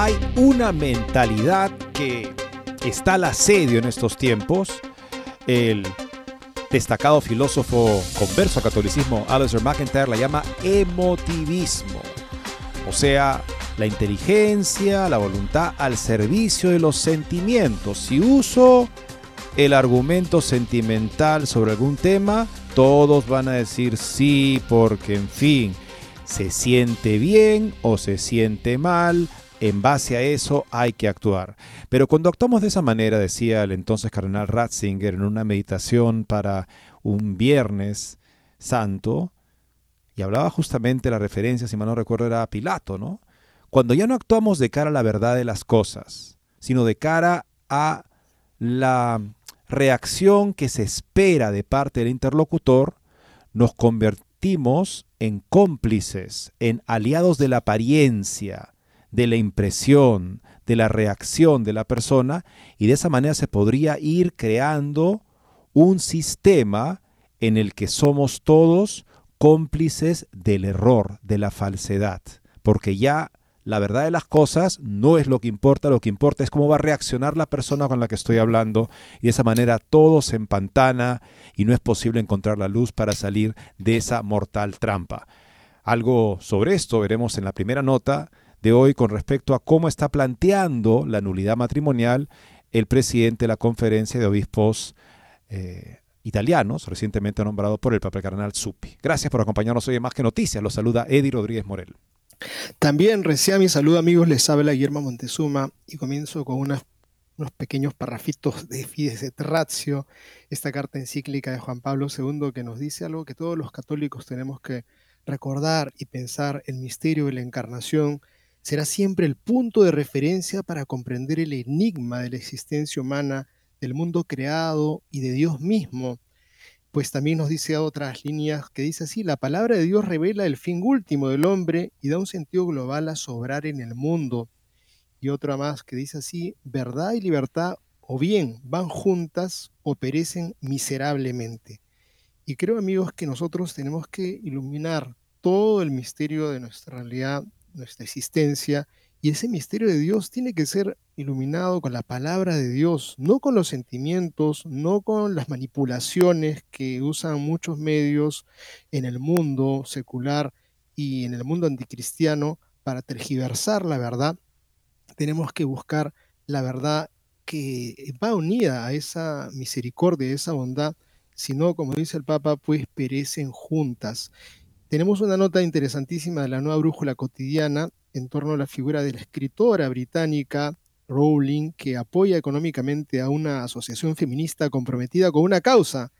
Hay una mentalidad que está al asedio en estos tiempos. El destacado filósofo converso a catolicismo, Alistair McIntyre, la llama emotivismo. O sea, la inteligencia, la voluntad al servicio de los sentimientos. Si uso el argumento sentimental sobre algún tema, todos van a decir sí porque, en fin, se siente bien o se siente mal, en base a eso hay que actuar. Pero cuando actuamos de esa manera, decía el entonces cardenal Ratzinger en una meditación para un viernes santo, y hablaba justamente la referencia, si mal no recuerdo, era a Pilato, ¿no? Cuando ya no actuamos de cara a la verdad de las cosas, sino de cara a la reacción que se espera de parte del interlocutor, nos convertimos en cómplices, en aliados de la apariencia, de la impresión, de la reacción de la persona y de esa manera se podría ir creando un sistema en el que somos todos cómplices del error, de la falsedad, porque ya la verdad de las cosas no es lo que importa, lo que importa es cómo va a reaccionar la persona con la que estoy hablando y de esa manera todo se empantana y no es posible encontrar la luz para salir de esa mortal trampa. Algo sobre esto veremos en la primera nota de hoy con respecto a cómo está planteando la nulidad matrimonial el presidente de la conferencia de obispos eh, italianos, recientemente nombrado por el Papa Cardenal Zuppi. Gracias por acompañarnos hoy en Más que Noticias. Los saluda Eddie Rodríguez Morel. También recién mi saludo amigos, les habla Guillermo Montezuma y comienzo con unos pequeños parrafitos de Fides et esta carta encíclica de Juan Pablo II que nos dice algo que todos los católicos tenemos que recordar y pensar el misterio de la encarnación será siempre el punto de referencia para comprender el enigma de la existencia humana, del mundo creado y de Dios mismo. Pues también nos dice otras líneas que dice así, la palabra de Dios revela el fin último del hombre y da un sentido global a sobrar en el mundo. Y otra más que dice así, verdad y libertad o bien van juntas o perecen miserablemente. Y creo amigos que nosotros tenemos que iluminar todo el misterio de nuestra realidad nuestra existencia, y ese misterio de Dios tiene que ser iluminado con la palabra de Dios, no con los sentimientos, no con las manipulaciones que usan muchos medios en el mundo secular y en el mundo anticristiano para tergiversar la verdad. Tenemos que buscar la verdad que va unida a esa misericordia, a esa bondad, sino, como dice el Papa, pues perecen juntas. Tenemos una nota interesantísima de la nueva brújula cotidiana en torno a la figura de la escritora británica Rowling, que apoya económicamente a una asociación feminista comprometida con una causa,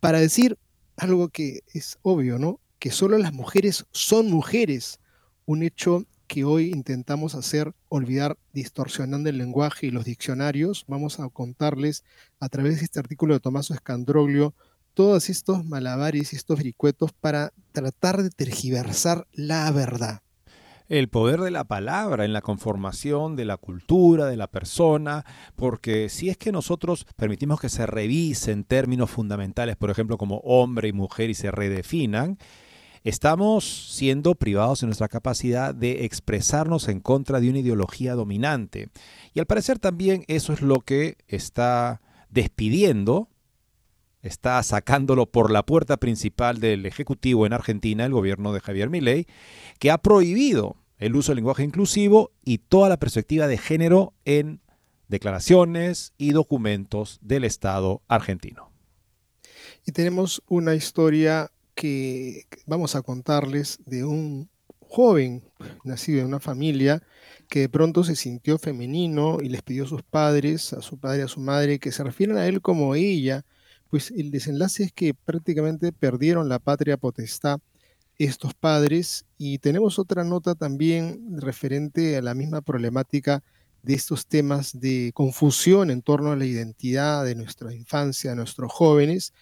para decir algo que es obvio, ¿no? Que solo las mujeres son mujeres, un hecho que hoy intentamos hacer olvidar distorsionando el lenguaje y los diccionarios. Vamos a contarles a través de este artículo de Tomaso Escandroglio todos estos malabares y estos vericuetos para tratar de tergiversar la verdad. El poder de la palabra en la conformación de la cultura, de la persona, porque si es que nosotros permitimos que se revisen términos fundamentales, por ejemplo, como hombre y mujer y se redefinan, estamos siendo privados de nuestra capacidad de expresarnos en contra de una ideología dominante. Y al parecer también eso es lo que está despidiendo está sacándolo por la puerta principal del Ejecutivo en Argentina, el gobierno de Javier Milei, que ha prohibido el uso del lenguaje inclusivo y toda la perspectiva de género en declaraciones y documentos del Estado argentino. Y tenemos una historia que vamos a contarles de un joven nacido en una familia que de pronto se sintió femenino y les pidió a sus padres, a su padre, a su madre, que se refieran a él como ella, pues el desenlace es que prácticamente perdieron la patria potestad estos padres y tenemos otra nota también referente a la misma problemática de estos temas de confusión en torno a la identidad de nuestra infancia, de nuestros jóvenes,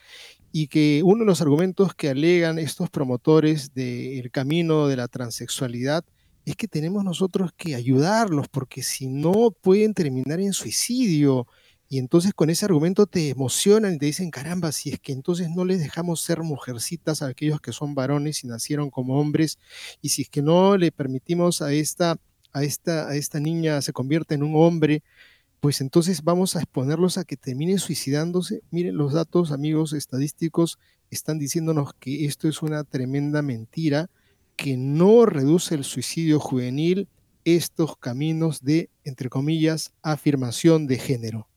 y que uno de los argumentos que alegan estos promotores del camino de la transexualidad es que tenemos nosotros que ayudarlos, porque si no pueden terminar en suicidio. Y entonces con ese argumento te emocionan y te dicen, caramba, si es que entonces no les dejamos ser mujercitas a aquellos que son varones y nacieron como hombres, y si es que no le permitimos a esta, a esta, a esta niña se convierta en un hombre, pues entonces vamos a exponerlos a que terminen suicidándose. Miren, los datos, amigos estadísticos, están diciéndonos que esto es una tremenda mentira, que no reduce el suicidio juvenil estos caminos de, entre comillas, afirmación de género.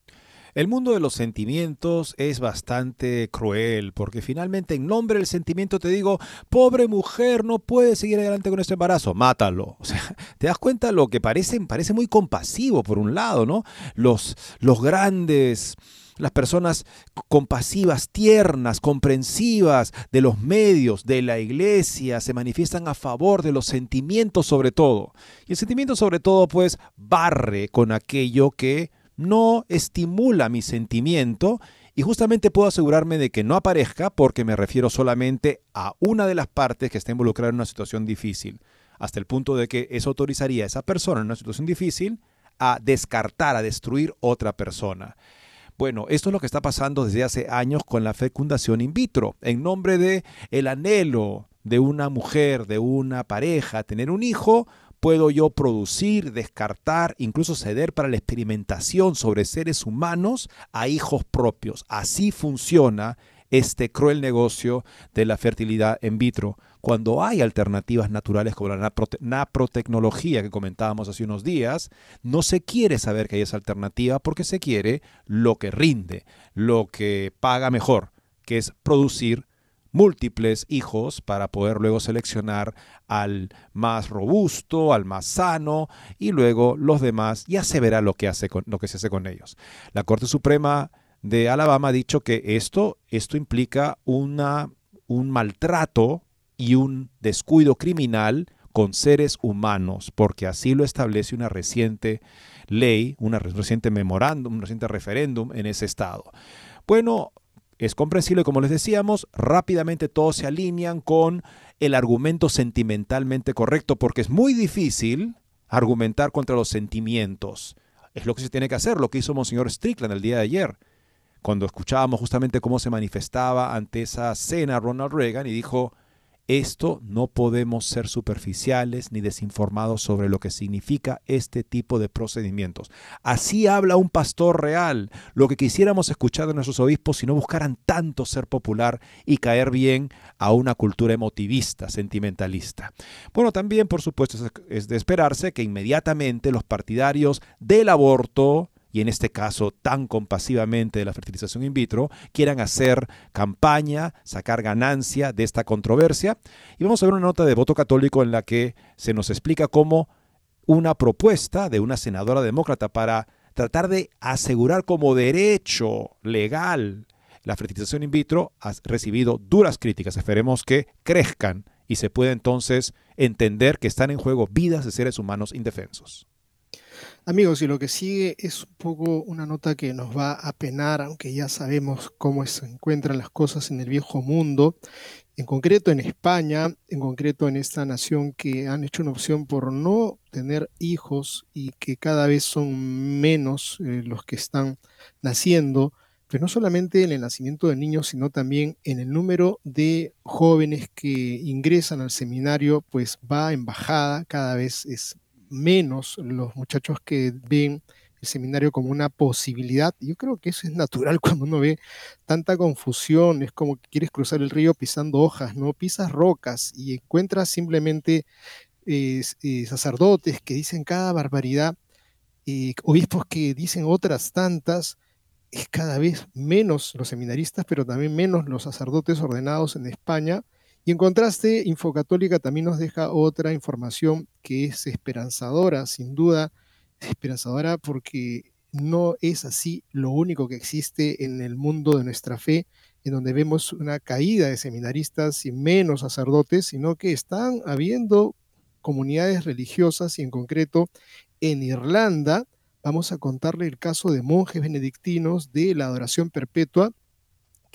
El mundo de los sentimientos es bastante cruel porque finalmente en nombre del sentimiento te digo, pobre mujer, no puede seguir adelante con este embarazo, mátalo. O sea, te das cuenta lo que parece, parece muy compasivo por un lado, ¿no? Los, los grandes las personas compasivas, tiernas, comprensivas de los medios, de la iglesia, se manifiestan a favor de los sentimientos sobre todo. Y el sentimiento sobre todo pues barre con aquello que no estimula mi sentimiento y justamente puedo asegurarme de que no aparezca porque me refiero solamente a una de las partes que está involucrada en una situación difícil, hasta el punto de que eso autorizaría a esa persona en una situación difícil a descartar, a destruir otra persona. Bueno, esto es lo que está pasando desde hace años con la fecundación in vitro, en nombre de el anhelo de una mujer, de una pareja, tener un hijo, puedo yo producir, descartar, incluso ceder para la experimentación sobre seres humanos a hijos propios. Así funciona este cruel negocio de la fertilidad in vitro. Cuando hay alternativas naturales como la naprotecnología que comentábamos hace unos días, no se quiere saber que hay esa alternativa porque se quiere lo que rinde, lo que paga mejor, que es producir múltiples hijos para poder luego seleccionar al más robusto, al más sano y luego los demás ya se verá lo que, hace con, lo que se hace con ellos. La Corte Suprema de Alabama ha dicho que esto, esto implica una, un maltrato y un descuido criminal con seres humanos, porque así lo establece una reciente ley, una reciente memorándum, un reciente referéndum en ese estado. Bueno, es comprensible, como les decíamos, rápidamente todos se alinean con el argumento sentimentalmente correcto, porque es muy difícil argumentar contra los sentimientos. Es lo que se tiene que hacer, lo que hizo Monseñor Strickland el día de ayer, cuando escuchábamos justamente cómo se manifestaba ante esa cena Ronald Reagan y dijo, esto no podemos ser superficiales ni desinformados sobre lo que significa este tipo de procedimientos. Así habla un pastor real, lo que quisiéramos escuchar de nuestros obispos si no buscaran tanto ser popular y caer bien a una cultura emotivista, sentimentalista. Bueno, también por supuesto es de esperarse que inmediatamente los partidarios del aborto, y en este caso tan compasivamente de la fertilización in vitro, quieran hacer campaña, sacar ganancia de esta controversia. Y vamos a ver una nota de voto católico en la que se nos explica cómo una propuesta de una senadora demócrata para tratar de asegurar como derecho legal la fertilización in vitro ha recibido duras críticas. Esperemos que crezcan y se pueda entonces entender que están en juego vidas de seres humanos indefensos. Amigos, y lo que sigue es un poco una nota que nos va a penar, aunque ya sabemos cómo se encuentran las cosas en el viejo mundo, en concreto en España, en concreto en esta nación que han hecho una opción por no tener hijos y que cada vez son menos eh, los que están naciendo, pero no solamente en el nacimiento de niños, sino también en el número de jóvenes que ingresan al seminario, pues va en bajada, cada vez es menos los muchachos que ven el seminario como una posibilidad. Yo creo que eso es natural cuando uno ve tanta confusión, es como que quieres cruzar el río pisando hojas, ¿no? Pisas rocas y encuentras simplemente eh, sacerdotes que dicen cada barbaridad. obispos que dicen otras tantas, es cada vez menos los seminaristas, pero también menos los sacerdotes ordenados en España. Y en contraste, Infocatólica también nos deja otra información que es esperanzadora, sin duda, esperanzadora porque no es así lo único que existe en el mundo de nuestra fe, en donde vemos una caída de seminaristas y menos sacerdotes, sino que están habiendo comunidades religiosas y en concreto en Irlanda, vamos a contarle el caso de monjes benedictinos de la adoración perpetua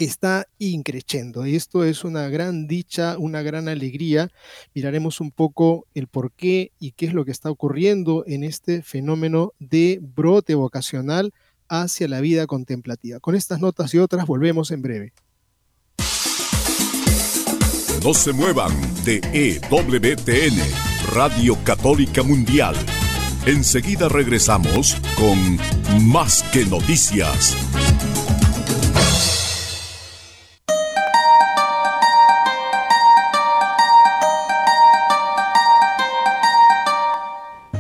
que está increciendo. Esto es una gran dicha, una gran alegría. Miraremos un poco el por qué y qué es lo que está ocurriendo en este fenómeno de brote vocacional hacia la vida contemplativa. Con estas notas y otras volvemos en breve. No se muevan de EWTN, Radio Católica Mundial. Enseguida regresamos con Más que Noticias.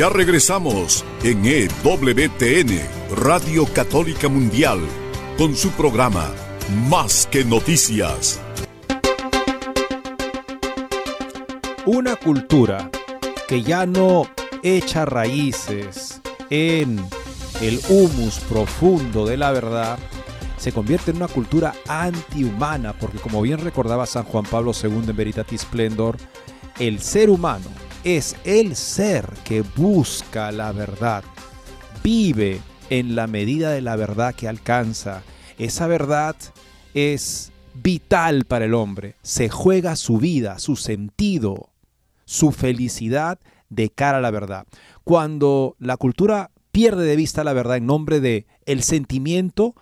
Ya regresamos en EWTN, Radio Católica Mundial, con su programa Más que Noticias. Una cultura que ya no echa raíces en el humus profundo de la verdad, se convierte en una cultura antihumana, porque como bien recordaba San Juan Pablo II en Veritatis Splendor, el ser humano es el ser que busca la verdad, vive en la medida de la verdad que alcanza. Esa verdad es vital para el hombre, se juega su vida, su sentido, su felicidad de cara a la verdad. Cuando la cultura pierde de vista la verdad en nombre de el sentimiento,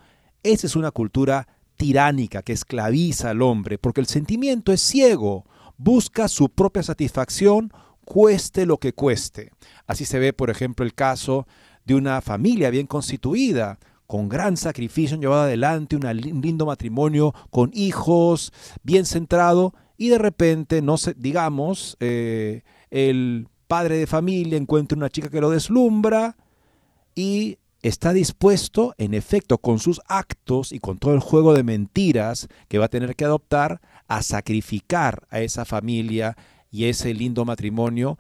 esa es una cultura tiránica que esclaviza al hombre, porque el sentimiento es ciego, busca su propia satisfacción cueste lo que cueste. Así se ve, por ejemplo, el caso de una familia bien constituida, con gran sacrificio llevado adelante, un lindo matrimonio con hijos, bien centrado, y de repente, no sé, digamos, eh, el padre de familia encuentra una chica que lo deslumbra y está dispuesto, en efecto, con sus actos y con todo el juego de mentiras que va a tener que adoptar, a sacrificar a esa familia y ese lindo matrimonio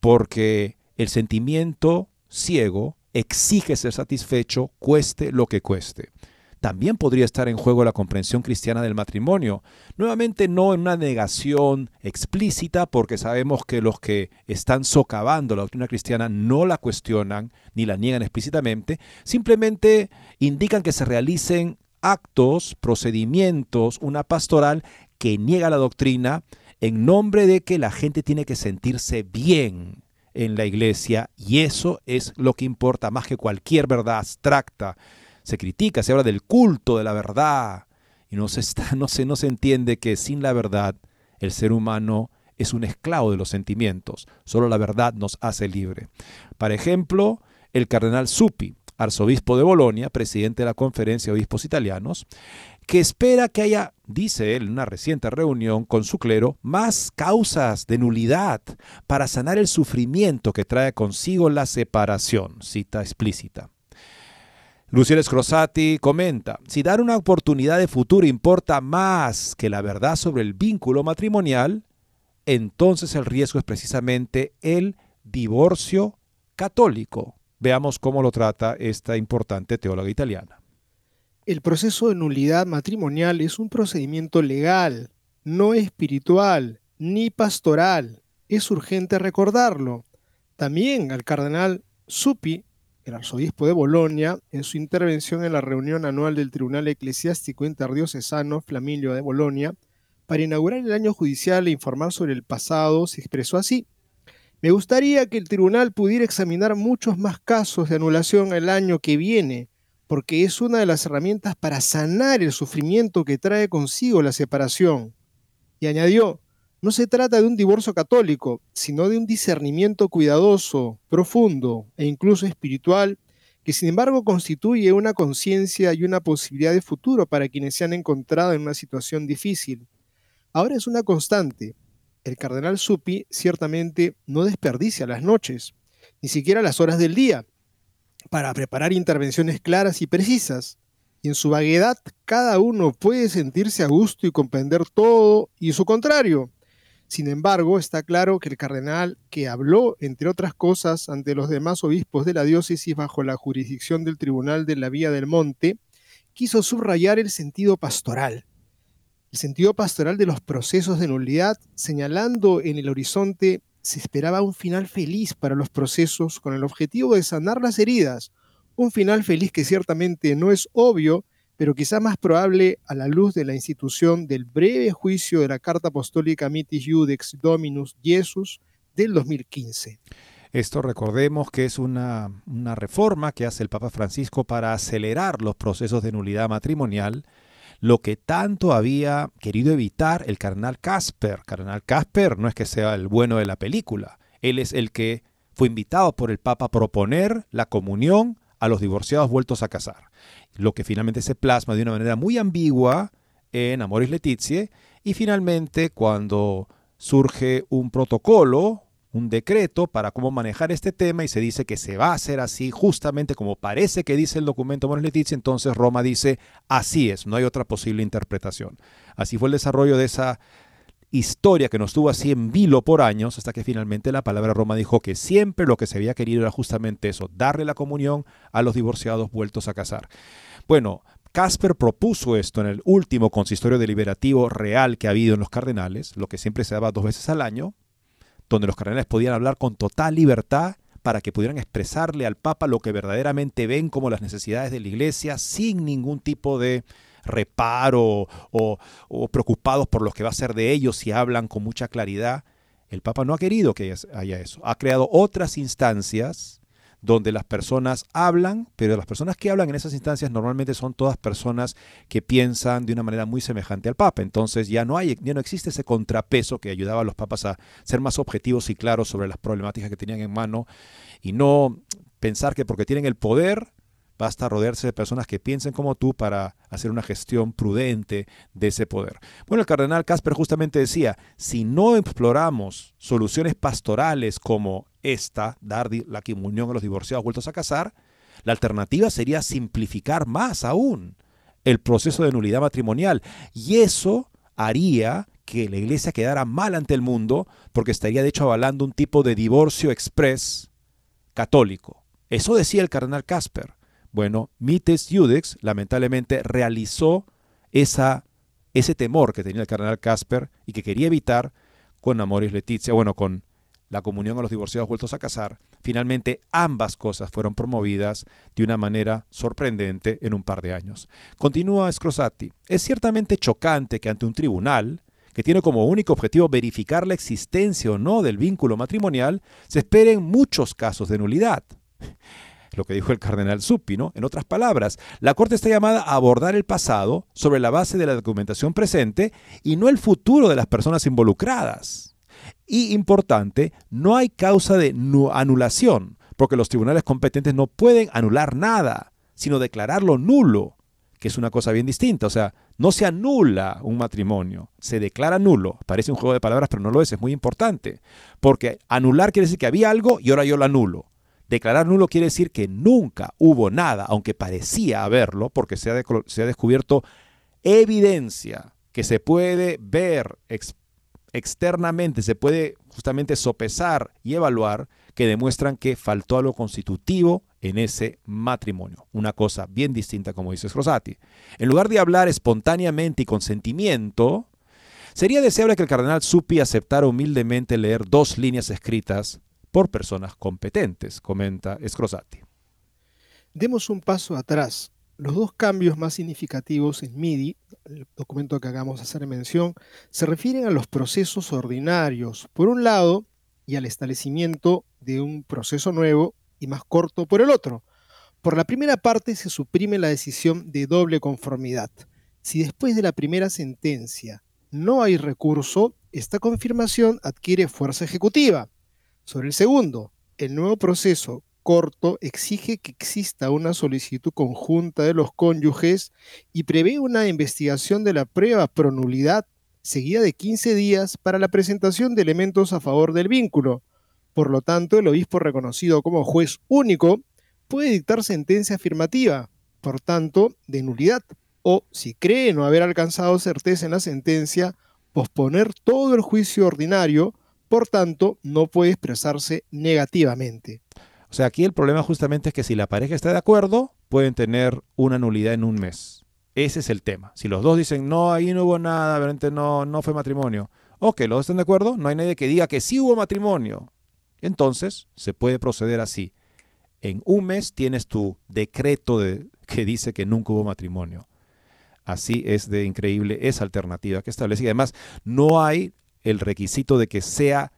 porque el sentimiento ciego exige ser satisfecho cueste lo que cueste. También podría estar en juego la comprensión cristiana del matrimonio. Nuevamente no en una negación explícita porque sabemos que los que están socavando la doctrina cristiana no la cuestionan ni la niegan explícitamente, simplemente indican que se realicen actos, procedimientos, una pastoral que niega la doctrina en nombre de que la gente tiene que sentirse bien en la iglesia y eso es lo que importa más que cualquier verdad abstracta. Se critica, se habla del culto de la verdad y no se, está, no se, no se entiende que sin la verdad el ser humano es un esclavo de los sentimientos. Solo la verdad nos hace libre. Por ejemplo, el cardenal Suppi, arzobispo de Bolonia, presidente de la Conferencia de Obispos Italianos, que espera que haya, dice él en una reciente reunión con su clero, más causas de nulidad para sanar el sufrimiento que trae consigo la separación, cita explícita. Luciano Scrosati comenta, si dar una oportunidad de futuro importa más que la verdad sobre el vínculo matrimonial, entonces el riesgo es precisamente el divorcio católico. Veamos cómo lo trata esta importante teóloga italiana. El proceso de nulidad matrimonial es un procedimiento legal, no espiritual ni pastoral. Es urgente recordarlo. También al cardenal Suppi, el arzobispo de Bolonia, en su intervención en la reunión anual del Tribunal Eclesiástico Interdiocesano Flamilio de Bolonia, para inaugurar el año judicial e informar sobre el pasado, se expresó así. Me gustaría que el tribunal pudiera examinar muchos más casos de anulación el año que viene, porque es una de las herramientas para sanar el sufrimiento que trae consigo la separación. Y añadió, no se trata de un divorcio católico, sino de un discernimiento cuidadoso, profundo e incluso espiritual, que sin embargo constituye una conciencia y una posibilidad de futuro para quienes se han encontrado en una situación difícil. Ahora es una constante, el cardenal Suppi ciertamente no desperdicia las noches, ni siquiera las horas del día, para preparar intervenciones claras y precisas. Y en su vaguedad, cada uno puede sentirse a gusto y comprender todo y su contrario. Sin embargo, está claro que el cardenal, que habló, entre otras cosas, ante los demás obispos de la diócesis bajo la jurisdicción del Tribunal de la Vía del Monte, quiso subrayar el sentido pastoral el sentido pastoral de los procesos de nulidad, señalando en el horizonte se esperaba un final feliz para los procesos con el objetivo de sanar las heridas, un final feliz que ciertamente no es obvio, pero quizá más probable a la luz de la institución del breve juicio de la Carta Apostólica Mitis Judex Dominus Jesus del 2015. Esto recordemos que es una, una reforma que hace el Papa Francisco para acelerar los procesos de nulidad matrimonial lo que tanto había querido evitar el cardenal Casper. Cardenal Casper no es que sea el bueno de la película, él es el que fue invitado por el Papa a proponer la comunión a los divorciados vueltos a casar, lo que finalmente se plasma de una manera muy ambigua en Amoris Letizie y finalmente cuando surge un protocolo, un decreto para cómo manejar este tema y se dice que se va a hacer así justamente como parece que dice el documento Letizia, entonces Roma dice así es, no hay otra posible interpretación. Así fue el desarrollo de esa historia que nos tuvo así en vilo por años hasta que finalmente la palabra Roma dijo que siempre lo que se había querido era justamente eso, darle la comunión a los divorciados vueltos a casar. Bueno, Casper propuso esto en el último consistorio deliberativo real que ha habido en los cardenales, lo que siempre se daba dos veces al año, donde los cardenales podían hablar con total libertad para que pudieran expresarle al Papa lo que verdaderamente ven como las necesidades de la Iglesia sin ningún tipo de reparo o, preocupados por lo que va a ser de ellos si hablan con mucha claridad. El Papa no ha querido que haya eso. Ha creado otras instancias donde las personas hablan, pero las personas que hablan en esas instancias normalmente son todas personas que piensan de una manera muy semejante al Papa. Entonces ya no hay, ya no existe ese contrapeso que ayudaba a los papas a ser más objetivos y claros sobre las problemáticas que tenían en mano y no pensar que porque tienen el poder Basta rodearse de personas que piensen como tú para hacer una gestión prudente de ese poder. Bueno, el cardenal Casper justamente decía, si no exploramos soluciones pastorales como esta, dar la comunión a los divorciados vueltos a casar, la alternativa sería simplificar más aún el proceso de nulidad matrimonial. Y eso haría que la iglesia quedara mal ante el mundo porque estaría de hecho avalando un tipo de divorcio express católico. Eso decía el cardenal Casper. Bueno, Mites Judex lamentablemente realizó esa, ese temor que tenía el cardenal Casper y que quería evitar con Amoris Letizia, bueno, con la comunión a los divorciados vueltos a casar, finalmente ambas cosas fueron promovidas de una manera sorprendente en un par de años. Continúa Scrosati. Es ciertamente chocante que ante un tribunal, que tiene como único objetivo verificar la existencia o no del vínculo matrimonial, se esperen muchos casos de nulidad lo que dijo el cardenal Suppi, ¿no? En otras palabras, la Corte está llamada a abordar el pasado sobre la base de la documentación presente y no el futuro de las personas involucradas. Y importante, no hay causa de anulación, porque los tribunales competentes no pueden anular nada, sino declararlo nulo, que es una cosa bien distinta. O sea, no se anula un matrimonio, se declara nulo. Parece un juego de palabras, pero no lo es, es muy importante. Porque anular quiere decir que había algo y ahora yo lo anulo. Declarar nulo quiere decir que nunca hubo nada, aunque parecía haberlo, porque se ha, descubierto evidencia que se puede ver externamente, se puede justamente sopesar y evaluar que demuestran que faltó algo constitutivo en ese matrimonio. Una cosa bien distinta, como dice Rosati. En lugar de hablar espontáneamente y con sentimiento, sería deseable que el cardenal Supi aceptara humildemente leer dos líneas escritas por personas competentes, comenta Scrosati. Demos un paso atrás. Los dos cambios más significativos en MIDI, el documento que hagamos hacer mención, se refieren a los procesos ordinarios, por un lado, y al establecimiento de un proceso nuevo y más corto por el otro. Por la primera parte se suprime la decisión de doble conformidad. Si después de la primera sentencia no hay recurso, esta confirmación adquiere fuerza ejecutiva. Sobre el segundo, el nuevo proceso corto exige que exista una solicitud conjunta de los cónyuges y prevé una investigación de la prueba pro nulidad seguida de 15 días para la presentación de elementos a favor del vínculo. Por lo tanto, el obispo reconocido como juez único puede dictar sentencia afirmativa, por tanto, de nulidad, o, si cree no haber alcanzado certeza en la sentencia, posponer todo el juicio ordinario, por tanto, no puede expresarse negativamente. O sea, aquí el problema justamente es que si la pareja está de acuerdo, pueden tener una nulidad en un mes. Ese es el tema. Si los dos dicen, no, ahí no hubo nada, realmente no, no fue matrimonio. Ok, los dos están de acuerdo, no hay nadie que diga que sí hubo matrimonio. Entonces, se puede proceder así. En un mes tienes tu decreto de, que dice que nunca hubo matrimonio. Así es de increíble esa alternativa que establece. Y además, no hay el requisito de que sea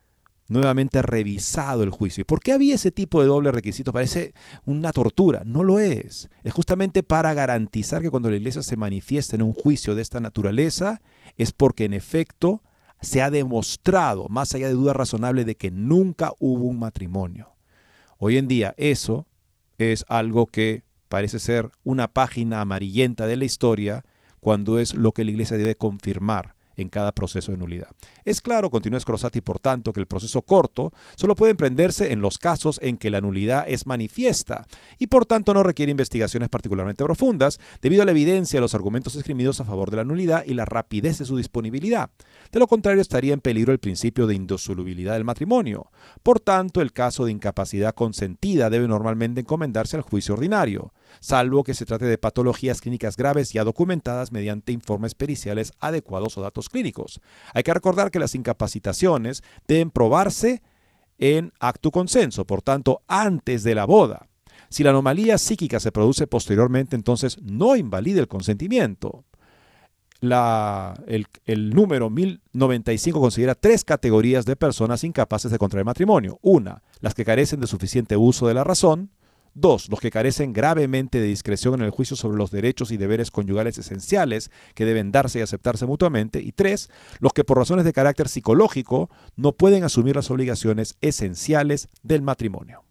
nuevamente revisado el juicio. ¿Y por qué había ese tipo de doble requisito? Parece una tortura. No lo es. Es justamente para garantizar que cuando la iglesia se manifiesta en un juicio de esta naturaleza, es porque en efecto se ha demostrado, más allá de duda razonable, de que nunca hubo un matrimonio. Hoy en día eso es algo que parece ser una página amarillenta de la historia cuando es lo que la iglesia debe confirmar en cada proceso de nulidad. Es claro, continúa Scrosati, por tanto, que el proceso corto solo puede emprenderse en los casos en que la nulidad es manifiesta y por tanto no requiere investigaciones particularmente profundas debido a la evidencia de los argumentos escribidos a favor de la nulidad y la rapidez de su disponibilidad. De lo contrario, estaría en peligro el principio de indisolubilidad del matrimonio. Por tanto, el caso de incapacidad consentida debe normalmente encomendarse al juicio ordinario salvo que se trate de patologías clínicas graves ya documentadas mediante informes periciales adecuados o datos clínicos. Hay que recordar que las incapacitaciones deben probarse en acto consenso, por tanto, antes de la boda. Si la anomalía psíquica se produce posteriormente, entonces no invalida el consentimiento. el, el, número 1095 considera tres categorías de personas incapaces de contraer matrimonio. Una, las que carecen de suficiente uso de la razón. Dos, los que carecen gravemente de discreción en el juicio sobre los derechos y deberes conyugales esenciales que deben darse y aceptarse mutuamente. Y tres, los que por razones de carácter psicológico no pueden asumir las obligaciones esenciales del matrimonio.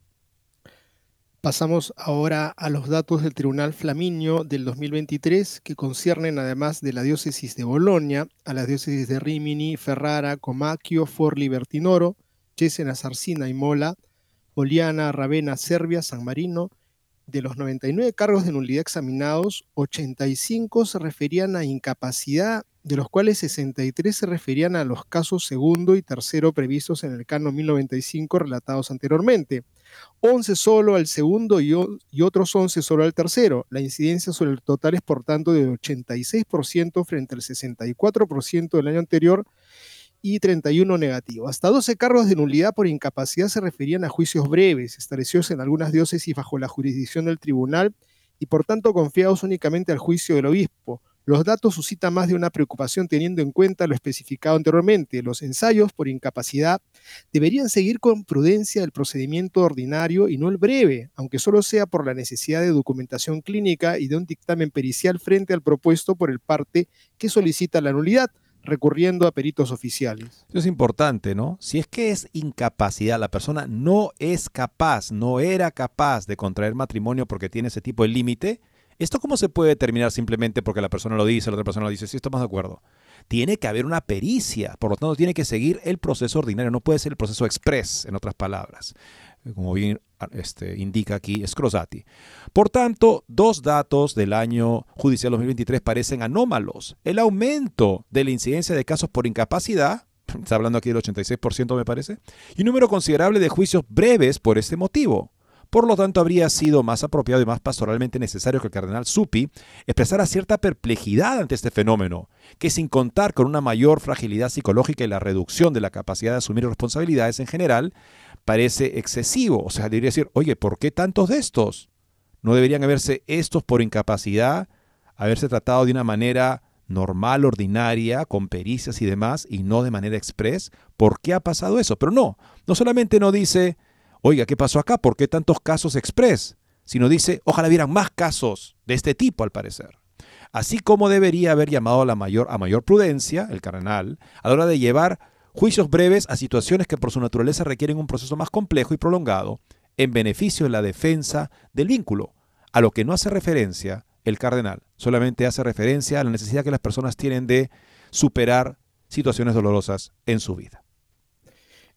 Pasamos ahora a los datos del Tribunal Flaminio del 2023 que conciernen además de la diócesis de Bolonia a las diócesis de Rimini, Ferrara, Comacchio, Forli, Bertinoro, Cesena, Sarcina y Mola, Poliana, Ravenna, Serbia, San Marino. De los 99 cargos de nulidad examinados, 85 se referían a incapacidad, de los cuales 63 se referían a los casos segundo y tercero previstos en el canon 1095 relatados anteriormente. 11 solo al segundo y, y, otros 11 solo al tercero. La incidencia sobre el total es por tanto de 86% frente al 64% del año anterior y 31 negativo. Hasta 12 cargos de nulidad por incapacidad se referían a juicios breves, establecidos en algunas diócesis bajo la jurisdicción del tribunal y por tanto confiados únicamente al juicio del obispo. Los datos suscitan más de una preocupación teniendo en cuenta lo especificado anteriormente. Los ensayos por incapacidad deberían seguir con prudencia el procedimiento ordinario y no el breve, aunque solo sea por la necesidad de documentación clínica y de un dictamen pericial frente al propuesto por el parte que solicita la nulidad recurriendo a peritos oficiales. Eso es importante, ¿no? Si es que es incapacidad, la persona no es capaz, no era capaz de contraer matrimonio porque tiene ese tipo de límite, ¿esto cómo se puede determinar simplemente porque la persona lo dice, la otra persona lo dice? Sí, estamos de acuerdo. Tiene que haber una pericia, por lo tanto tiene que seguir el proceso ordinario, no puede ser el proceso express, en otras palabras como bien este, indica aquí Scrosati. Por tanto, dos datos del año judicial 2023 parecen anómalos. El aumento de la incidencia de casos por incapacidad está hablando aquí del 86% me parece, y un número considerable de juicios breves por este motivo. Por lo tanto, habría sido más apropiado y más pastoralmente necesario que el cardenal Supi expresara cierta perplejidad ante este fenómeno, que sin contar con una mayor fragilidad psicológica y la reducción de la capacidad de asumir responsabilidades en general, parece excesivo. O sea, debería decir, oye, ¿por qué tantos de estos? ¿No deberían haberse estos por incapacidad, haberse tratado de una manera normal, ordinaria, con pericias y demás, y no de manera express? ¿Por qué ha pasado eso? Pero no, no solamente no dice oiga, ¿qué pasó acá? ¿Por qué tantos casos express? Sino dice, ojalá hubieran más casos de este tipo, al parecer. Así como debería haber llamado a, la mayor, a mayor prudencia, el cardenal, a la hora de llevar juicios breves a situaciones que por su naturaleza requieren un proceso más complejo y prolongado, en beneficio de la defensa del vínculo, a lo que no hace referencia el cardenal, solamente hace referencia a la necesidad que las personas tienen de superar situaciones dolorosas en su vida.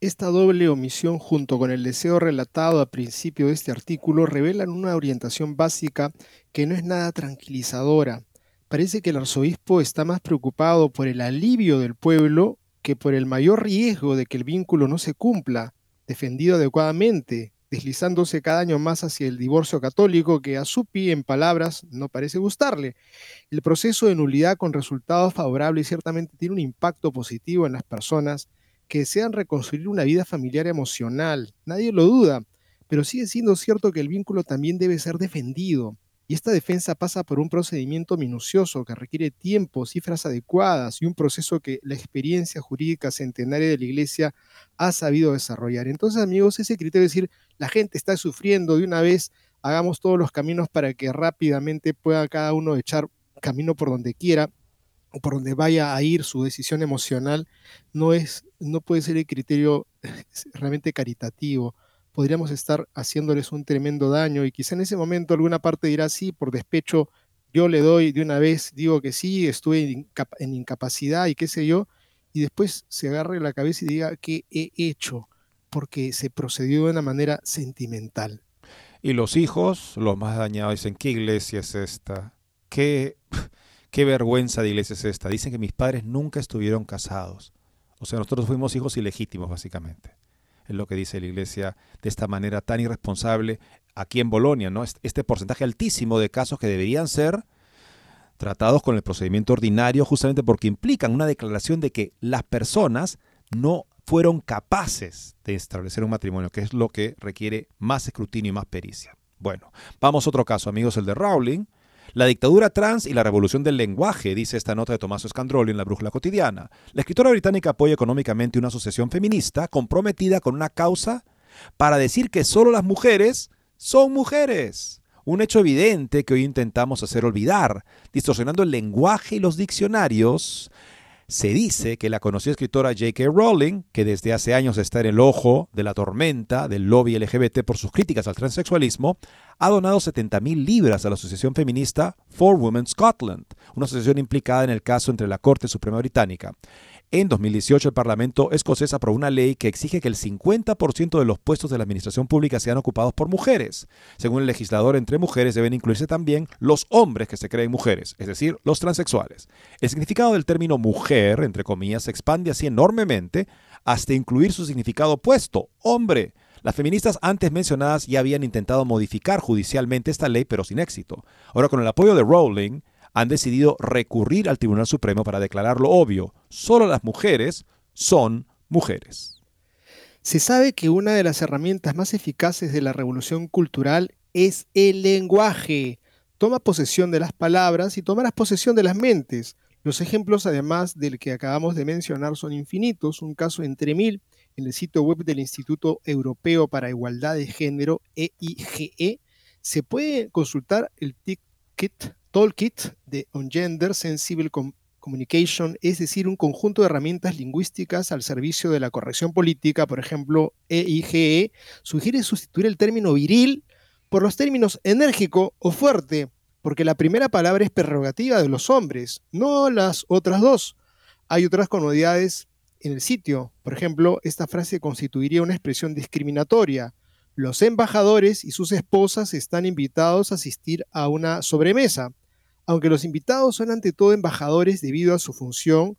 Esta doble omisión junto con el deseo relatado al principio de este artículo revelan una orientación básica que no es nada tranquilizadora. Parece que el arzobispo está más preocupado por el alivio del pueblo que por el mayor riesgo de que el vínculo no se cumpla, defendido adecuadamente, deslizándose cada año más hacia el divorcio católico que a su pie en palabras no parece gustarle. El proceso de nulidad con resultados favorables ciertamente tiene un impacto positivo en las personas que desean reconstruir una vida familiar emocional. Nadie lo duda, pero sigue siendo cierto que el vínculo también debe ser defendido. Y esta defensa pasa por un procedimiento minucioso que requiere tiempo, cifras adecuadas y un proceso que la experiencia jurídica centenaria de la Iglesia ha sabido desarrollar. Entonces, amigos, ese criterio de decir, la gente está sufriendo de una vez, hagamos todos los caminos para que rápidamente pueda cada uno echar camino por donde quiera, o por donde vaya a ir su decisión emocional, no, es, no puede ser el criterio realmente caritativo. Podríamos estar haciéndoles un tremendo daño y quizá en ese momento alguna parte dirá, sí, por despecho, yo le doy de una vez, digo que sí, estuve en incapacidad y qué sé yo, y después se agarre la cabeza y diga qué he hecho, porque se procedió de una manera sentimental. Y los hijos, los más dañados, dicen, ¿qué iglesia es esta? ¿Qué, Qué vergüenza de iglesia es esta. Dicen que mis padres nunca estuvieron casados. O sea, nosotros fuimos hijos ilegítimos, básicamente. Es lo que dice la iglesia de esta manera tan irresponsable aquí en Bolonia, ¿no? Este porcentaje altísimo de casos que deberían ser tratados con el procedimiento ordinario justamente porque implican una declaración de que las personas no fueron capaces de establecer un matrimonio, que es lo que requiere más escrutinio y más pericia. Bueno, vamos a otro caso, amigos, el de Rowling, la dictadura trans y la revolución del lenguaje, dice esta nota de Tomás Escandrolio en la Brújula Cotidiana. La escritora británica apoya económicamente una asociación feminista comprometida con una causa para decir que solo las mujeres son mujeres. Un hecho evidente que hoy intentamos hacer olvidar, distorsionando el lenguaje y los diccionarios se dice que la conocida escritora J.K. Rowling, que desde hace años está en el ojo de la tormenta del lobby LGBT por sus críticas al transexualismo, ha donado 70.000 libras a la asociación feminista For Women Scotland, una asociación implicada en el caso entre la Corte Suprema Británica. En 2018 el Parlamento escocés aprobó una ley que exige que el 50% de los puestos de la administración pública sean ocupados por mujeres. Según el legislador, entre mujeres deben incluirse también los hombres que se creen mujeres, es decir, los transexuales. El significado del término mujer, entre comillas, se expande así enormemente hasta incluir su significado opuesto, hombre. Las feministas antes mencionadas ya habían intentado modificar judicialmente esta ley, pero sin éxito. Ahora, con el apoyo de Rowling, han decidido recurrir al Tribunal Supremo para declarar lo obvio. Solo las mujeres son mujeres. Se sabe que una de las herramientas más eficaces de la revolución cultural es el lenguaje. Toma posesión de las palabras y tomarás posesión de las mentes. Los ejemplos, además del que acabamos de mencionar, son infinitos. Un caso entre mil en el sitio web del Instituto Europeo para Igualdad de Género, EIGE, e, se puede consultar el ticket Toolkit de On Gender Sensible Communication, es decir, un conjunto de herramientas lingüísticas al servicio de la corrección política, por ejemplo, EIGE, e, sugiere sustituir el término viril por los términos enérgico o fuerte, porque la primera palabra es prerrogativa de los hombres, no las otras dos. Hay otras comodidades en el sitio. Por ejemplo, esta frase constituiría una expresión discriminatoria. Los embajadores y sus esposas están invitados a asistir a una sobremesa. Aunque los invitados son ante todo embajadores debido a su función,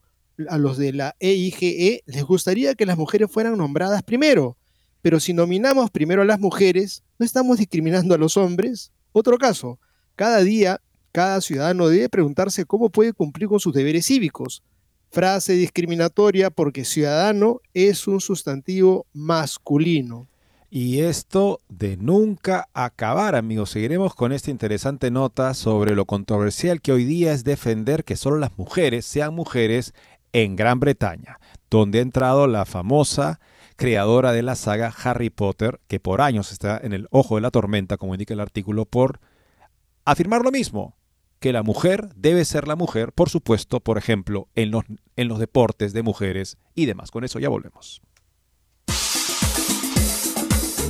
a los de la EIGE e, les gustaría que las mujeres fueran nombradas primero, pero si nominamos primero a las mujeres, ¿no estamos discriminando a los hombres? Otro caso, cada día cada ciudadano debe preguntarse cómo puede cumplir con sus deberes cívicos. Frase discriminatoria porque ciudadano es un sustantivo masculino. Y esto de nunca acabar, amigos. Seguiremos con esta interesante nota sobre lo controversial que hoy día es defender que solo las mujeres sean mujeres en Gran Bretaña, donde ha entrado la famosa creadora de la saga Harry Potter, que por años está en el ojo de la tormenta, como indica el artículo, por afirmar lo mismo, que la mujer debe ser la mujer, por supuesto, por ejemplo, en los, en los deportes de mujeres y demás. Con eso ya volvemos.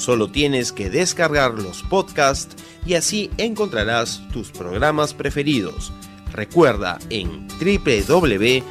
Solo tienes que descargar los podcasts y así encontrarás tus programas preferidos. Recuerda en www.ewtn.com.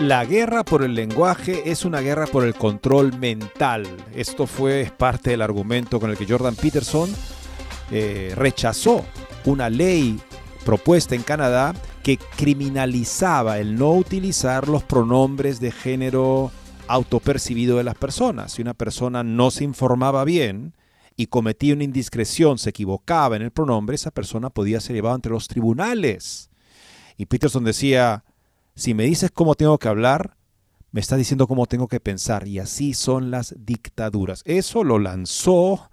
La guerra por el lenguaje es una guerra por el control mental. Esto fue parte del argumento con el que Jordan Peterson eh, rechazó una ley propuesta en Canadá que criminalizaba el no utilizar los pronombres de género autopercibido de las personas. Si una persona no se informaba bien y cometía una indiscreción, se equivocaba en el pronombre, esa persona podía ser llevada ante los tribunales. Y Peterson decía, si me dices cómo tengo que hablar, me estás diciendo cómo tengo que pensar. Y así son las dictaduras. Eso lo lanzó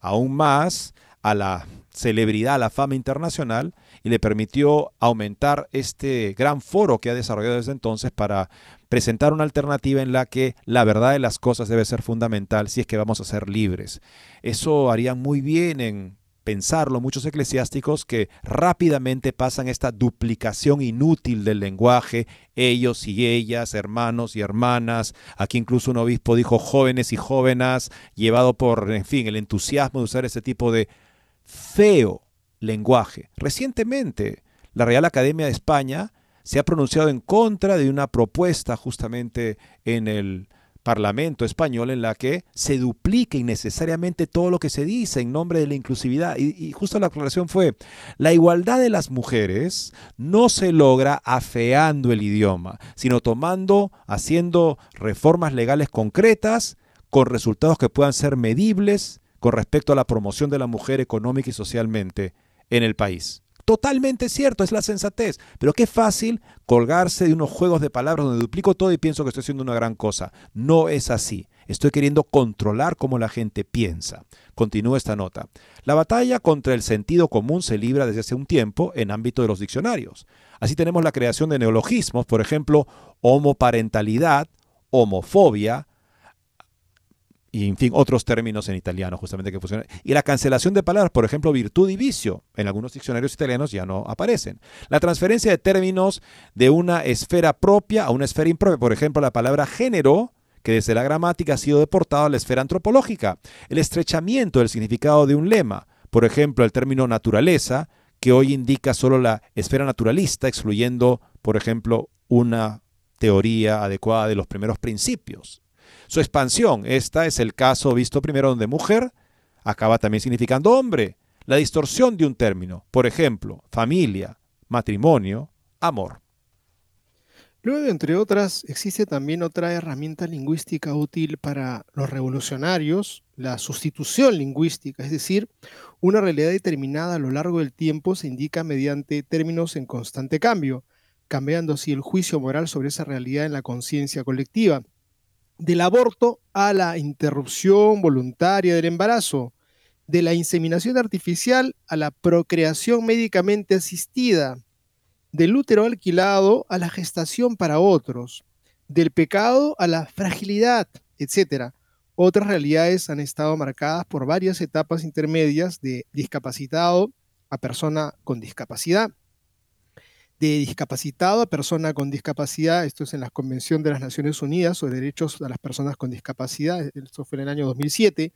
aún más a la celebridad, a la fama internacional y le permitió aumentar este gran foro que ha desarrollado desde entonces para presentar una alternativa en la que la verdad de las cosas debe ser fundamental si es que vamos a ser libres. Eso haría muy bien en pensarlo muchos eclesiásticos que rápidamente pasan esta duplicación inútil del lenguaje, ellos y ellas, hermanos y hermanas, aquí incluso un obispo dijo jóvenes y jóvenes, llevado por, en fin, el entusiasmo de usar ese tipo de feo lenguaje. Recientemente, la Real Academia de España se ha pronunciado en contra de una propuesta justamente en el Parlamento español en la que se duplique innecesariamente todo lo que se dice en nombre de la inclusividad. Y, justo la aclaración fue, la igualdad de las mujeres no se logra afeando el idioma, sino tomando, haciendo reformas legales concretas con resultados que puedan ser medibles con respecto a la promoción de la mujer económica y socialmente en el país. Totalmente cierto, es la sensatez. Pero qué fácil colgarse de unos juegos de palabras donde duplico todo y pienso que estoy haciendo una gran cosa. No es así. Estoy queriendo controlar cómo la gente piensa. Continúa esta nota. La batalla contra el sentido común se libra desde hace un tiempo en ámbito de los diccionarios. Así tenemos la creación de neologismos, por ejemplo, homoparentalidad, homofobia, y en fin, otros términos en italiano justamente que funcionan. Y la cancelación de palabras, por ejemplo, virtud y vicio, en algunos diccionarios italianos ya no aparecen. La transferencia de términos de una esfera propia a una esfera impropia, por ejemplo, la palabra género, que desde la gramática ha sido deportado a la esfera antropológica. El estrechamiento del significado de un lema, por ejemplo, el término naturaleza, que hoy indica solo la esfera naturalista, excluyendo, por ejemplo, una teoría adecuada de los primeros principios. Su expansión, esta es el caso visto primero donde mujer acaba también significando hombre. La distorsión de un término, por ejemplo, familia, matrimonio, amor. Luego, entre otras, existe también otra herramienta lingüística útil para los revolucionarios, la sustitución lingüística, es decir, una realidad determinada a lo largo del tiempo se indica mediante términos en constante cambio, cambiando así el juicio moral sobre esa realidad en la conciencia colectiva. Del aborto a la interrupción voluntaria del embarazo, de la inseminación artificial a la procreación médicamente asistida, del útero alquilado a la gestación para otros, del pecado a la fragilidad, etc. Otras realidades han estado marcadas por varias etapas intermedias de discapacitado a persona con discapacidad. De discapacitado a persona con discapacidad, esto es en la Convención de las Naciones Unidas sobre Derechos de las Personas con Discapacidad, esto fue en el año 2007.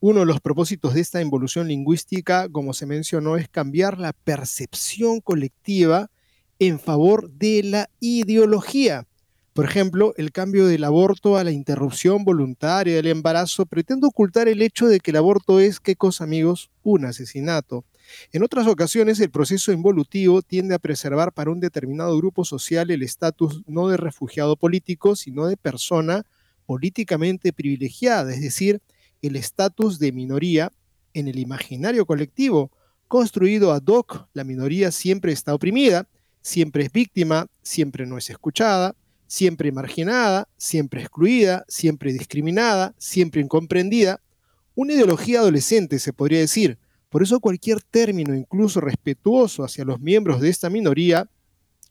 Uno de los propósitos de esta involución lingüística, como se mencionó, es cambiar la percepción colectiva en favor de la ideología. Por ejemplo, el cambio del aborto a la interrupción voluntaria del embarazo pretende ocultar el hecho de que el aborto es, ¿qué cosa amigos? Un asesinato. En otras ocasiones, el proceso involutivo tiende a preservar para un determinado grupo social el estatus no de refugiado político, sino de persona políticamente privilegiada, es decir, el estatus de minoría en el imaginario colectivo. Construido ad hoc, la minoría siempre está oprimida, siempre es víctima, siempre no es escuchada, siempre marginada, siempre excluida, siempre discriminada, siempre incomprendida. Una ideología adolescente, se podría decir. Por eso cualquier término, incluso respetuoso hacia los miembros de esta minoría,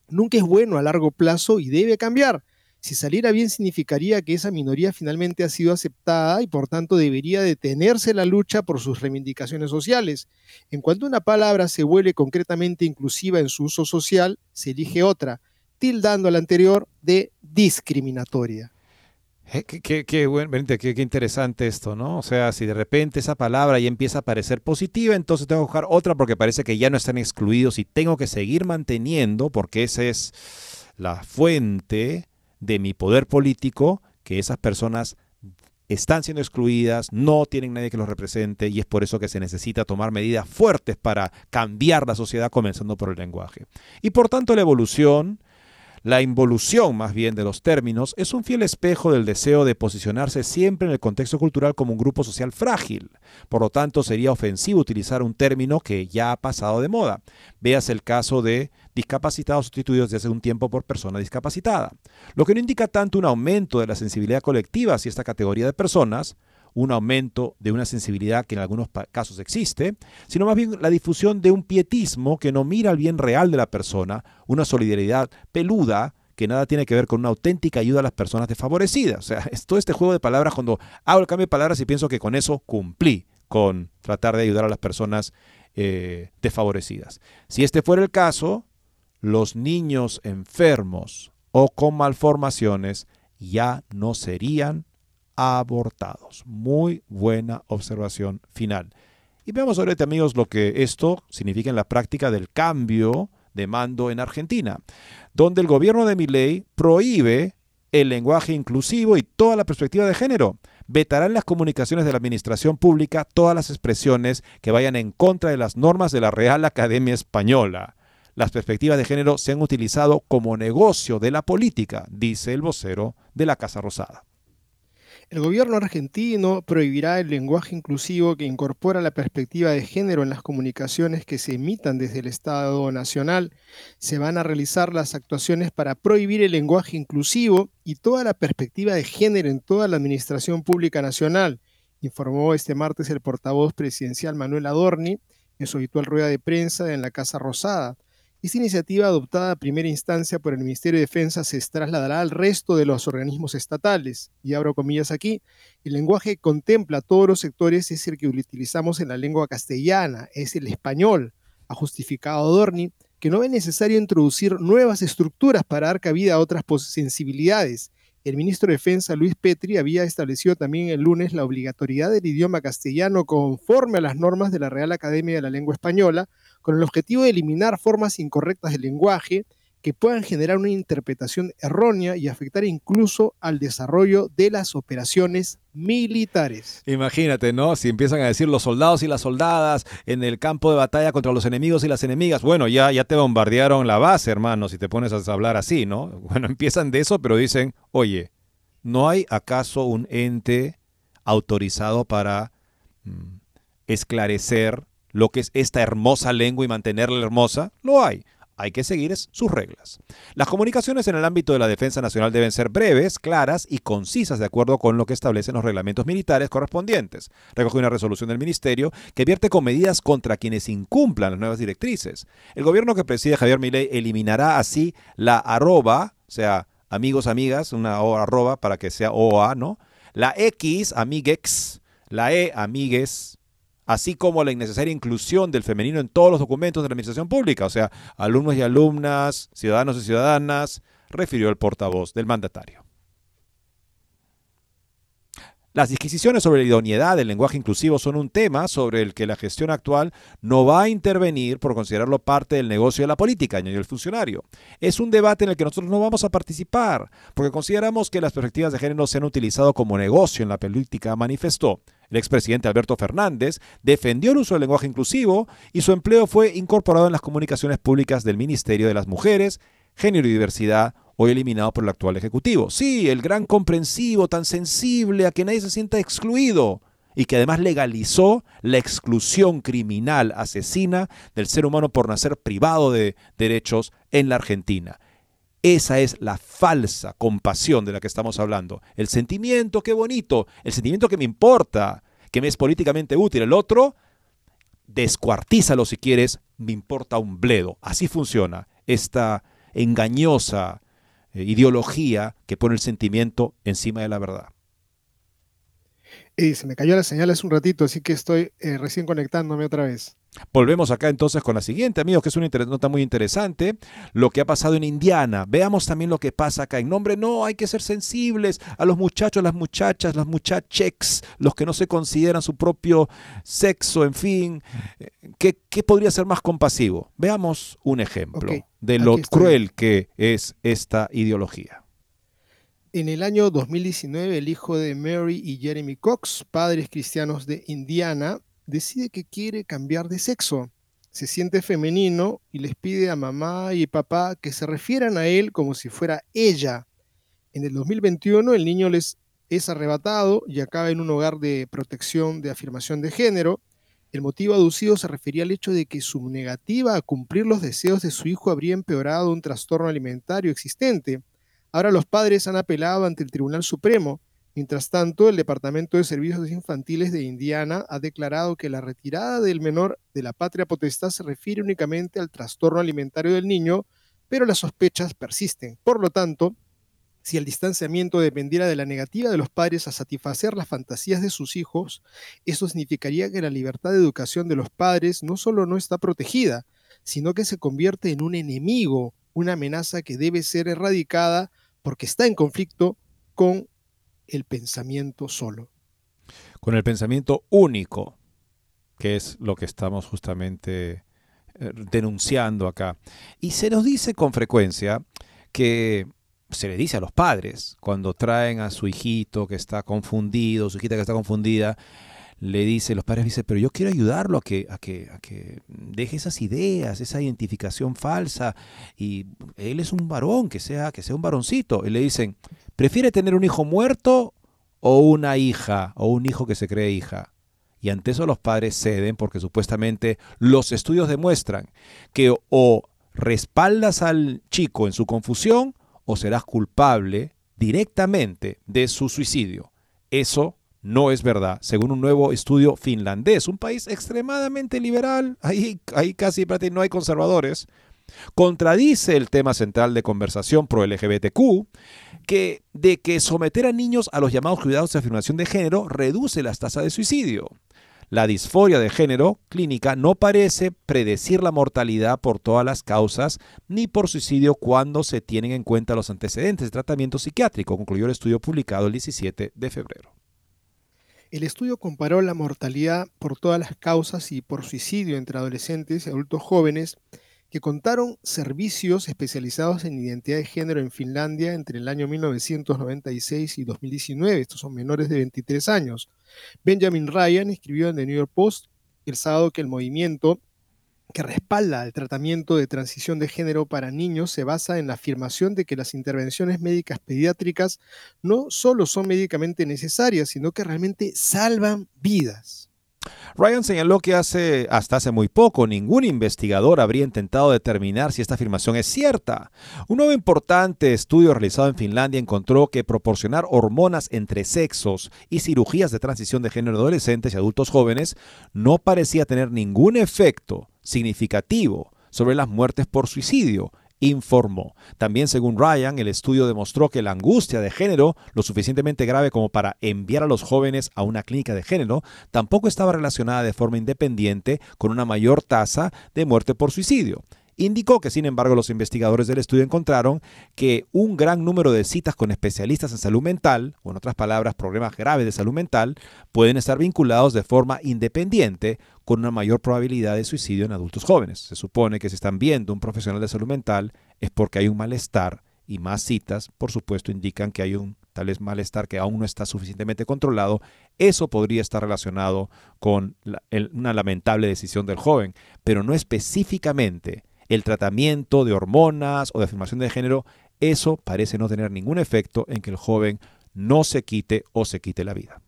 nunca es bueno a largo plazo y debe cambiar. Si saliera bien significaría que esa minoría finalmente ha sido aceptada y por tanto debería detenerse la lucha por sus reivindicaciones sociales. En cuanto una palabra se vuelve concretamente inclusiva en su uso social, se elige otra, tildando a la anterior de discriminatoria. Eh, qué, qué, interesante esto, ¿no? O sea, si de repente esa palabra ya empieza a parecer positiva, entonces tengo que buscar otra porque parece que ya no están excluidos y tengo que seguir manteniendo, porque esa es la fuente de mi poder político, que esas personas están siendo excluidas, no tienen nadie que los represente y es por eso que se necesita tomar medidas fuertes para cambiar la sociedad, comenzando por el lenguaje. Y por tanto la evolución la involución más bien de los términos es un fiel espejo del deseo de posicionarse siempre en el contexto cultural como un grupo social frágil. Por lo tanto, sería ofensivo utilizar un término que ya ha pasado de moda. Veas el caso de discapacitados sustituidos desde hace un tiempo por persona discapacitada. Lo que no indica tanto un aumento de la sensibilidad colectiva hacia esta categoría de personas, un aumento de una sensibilidad que en algunos casos existe, sino más bien la difusión de un pietismo que no mira al bien real de la persona, una solidaridad peluda que nada tiene que ver con una auténtica ayuda a las personas desfavorecidas. O sea, es todo este juego de palabras cuando hago el cambio de palabras y pienso que con eso cumplí con tratar de ayudar a las personas eh, desfavorecidas. Si este fuera el caso, los niños enfermos o con malformaciones ya no serían abortados. Muy buena observación final. Y veamos ahorita, amigos, lo que esto significa en la práctica del cambio de mando en Argentina, donde el gobierno de Milei prohíbe el lenguaje inclusivo y toda la perspectiva de género. Vetará en las comunicaciones de la administración pública todas las expresiones que vayan en contra de las normas de la Real Academia Española. Las perspectivas de género se han utilizado como negocio de la política, dice el vocero de la Casa Rosada. El gobierno argentino prohibirá el lenguaje inclusivo que incorpora la perspectiva de género en las comunicaciones que se emitan desde el Estado Nacional. Se van a realizar las actuaciones para prohibir el lenguaje inclusivo y toda la perspectiva de género en toda la Administración Pública Nacional, informó este martes el portavoz presidencial Manuel Adorni en su habitual rueda de prensa en la Casa Rosada. Esta iniciativa adoptada a primera instancia por el Ministerio de Defensa se trasladará al resto de los organismos estatales. Y abro comillas aquí, el lenguaje contempla todos los sectores, es el que utilizamos en la lengua castellana, es el español, ha justificado Dorni, que no es necesario introducir nuevas estructuras para dar cabida a otras sensibilidades. El ministro de Defensa, Luis Petri, había establecido también el lunes la obligatoriedad del idioma castellano conforme a las normas de la Real Academia de la Lengua Española, con el objetivo de eliminar formas incorrectas del lenguaje que puedan generar una interpretación errónea y afectar incluso al desarrollo de las operaciones militares. Imagínate, ¿no? Si empiezan a decir los soldados y las soldadas en el campo de batalla contra los enemigos y las enemigas, bueno, ya, ya te bombardearon la base, hermano, si te pones a hablar así, ¿no? Bueno, empiezan de eso, pero dicen, oye, ¿no hay acaso un ente autorizado para mm, esclarecer lo que es esta hermosa lengua y mantenerla hermosa? Lo hay hay que seguir sus reglas. Las comunicaciones en el ámbito de la defensa nacional deben ser breves, claras y concisas de acuerdo con lo que establecen los reglamentos militares correspondientes. Recoge una resolución del Ministerio que vierte con medidas contra quienes incumplan las nuevas directrices. El gobierno que preside Javier Milei eliminará así la arroba, o sea, amigos, amigas, una o arroba para que sea OA, ¿no? La X, amiguex, la E, amigues, así como la innecesaria inclusión del femenino en todos los documentos de la administración pública, o sea, alumnos y alumnas, ciudadanos y ciudadanas, refirió el portavoz del mandatario. Las disquisiciones sobre la idoneidad del lenguaje inclusivo son un tema sobre el que la gestión actual no va a intervenir por considerarlo parte del negocio de la política, añadió el funcionario. Es un debate en el que nosotros no vamos a participar, porque consideramos que las perspectivas de género se han utilizado como negocio en la política, manifestó. El expresidente Alberto Fernández defendió el uso del lenguaje inclusivo y su empleo fue incorporado en las comunicaciones públicas del Ministerio de las Mujeres, Género y Diversidad, hoy eliminado por el actual Ejecutivo. Sí, el gran comprensivo, tan sensible a que nadie se sienta excluido y que además legalizó la exclusión criminal asesina del ser humano por nacer privado de derechos en la Argentina. Esa es la falsa compasión de la que estamos hablando. El sentimiento, qué bonito, el sentimiento que me importa, que me es políticamente útil. El otro, descuartízalo si quieres, me importa un bledo. Así funciona esta engañosa eh, ideología que pone el sentimiento encima de la verdad. Y se me cayó la señal hace un ratito, así que estoy eh, recién conectándome otra vez. Volvemos acá entonces con la siguiente, amigos, que es una nota muy interesante, lo que ha pasado en Indiana. Veamos también lo que pasa acá. En nombre, no, hay que ser sensibles a los muchachos, las muchachas, las muchachex, los que no se consideran su propio sexo, en fin. ¿Qué, podría ser más compasivo? Veamos un ejemplo de lo cruel que es esta ideología. En el año 2019, el hijo de Mary y Jeremy Cox, padres cristianos de Indiana, decide que quiere cambiar de sexo. Se siente femenino y les pide a mamá y papá que se refieran a él como si fuera ella. En el 2021 el niño les es arrebatado y acaba en un hogar de protección de afirmación de género. El motivo aducido se refería al hecho de que su negativa a cumplir los deseos de su hijo habría empeorado un trastorno alimentario existente. Ahora los padres han apelado ante el Tribunal Supremo Mientras tanto, el Departamento de Servicios Infantiles de Indiana ha declarado que la retirada del menor de la patria potestad se refiere únicamente al trastorno alimentario del niño, pero las sospechas persisten. Por lo tanto, si el distanciamiento dependiera de la negativa de los padres a satisfacer las fantasías de sus hijos, eso significaría que la libertad de educación de los padres no solo no está protegida, sino que se convierte en un enemigo, una amenaza que debe ser erradicada porque está en conflicto con el pensamiento solo. Con el pensamiento único, que es lo que estamos justamente eh, denunciando acá. Y se nos dice con frecuencia que se le dice a los padres cuando traen a su hijito que está confundido, su hijita que está confundida, le dice, los padres dicen, pero yo quiero ayudarlo a que, a que, a que deje esas ideas, esa identificación falsa, y él es un varón, que sea, que sea un varoncito. Y le dicen, ¿prefiere tener un hijo muerto o una hija, o un hijo que se cree hija? Y ante eso los padres ceden porque supuestamente los estudios demuestran que o respaldas al chico en su confusión o serás culpable directamente de su suicidio. Eso no es verdad, según un nuevo estudio finlandés, un país extremadamente liberal, ahí, ahí casi no hay conservadores, contradice el tema central de conversación pro LGBTQ, que de que someter a niños a los llamados cuidados de afirmación de género reduce las tasas de suicidio. La disforia de género clínica no parece predecir la mortalidad por todas las causas ni por suicidio cuando se tienen en cuenta los antecedentes de tratamiento psiquiátrico, concluyó el estudio publicado el 17 de febrero. El estudio comparó la mortalidad por todas las causas y por suicidio entre adolescentes y adultos jóvenes que contaron servicios especializados en identidad de género en Finlandia entre el año 1996 y 2019. Estos son menores de 23 años. Benjamin Ryan escribió en The New York Post el sábado que el movimiento que respalda el tratamiento de transición de género para niños se basa en la afirmación de que las intervenciones médicas pediátricas no solo son médicamente necesarias, sino que realmente salvan vidas. Ryan señaló que hace, hasta hace muy poco ningún investigador habría intentado determinar si esta afirmación es cierta. Un nuevo importante estudio realizado en Finlandia encontró que proporcionar hormonas entre sexos y cirugías de transición de género adolescentes y adultos jóvenes no parecía tener ningún efecto significativo sobre las muertes por suicidio, informó. También, según Ryan, el estudio demostró que la angustia de género, lo suficientemente grave como para enviar a los jóvenes a una clínica de género, tampoco estaba relacionada de forma independiente con una mayor tasa de muerte por suicidio. Indicó que, sin embargo, los investigadores del estudio encontraron que un gran número de citas con especialistas en salud mental, o en otras palabras, problemas graves de salud mental, pueden estar vinculados de forma independiente con una mayor probabilidad de suicidio en adultos jóvenes. Se supone que si están viendo un profesional de salud mental es porque hay un malestar y más citas, por supuesto, indican que hay un tal vez malestar que aún no está suficientemente controlado. Eso podría estar relacionado con una lamentable decisión del joven, pero no específicamente el tratamiento de hormonas o de afirmación de género, eso parece no tener ningún efecto en que el joven no se quite o se quite la vida.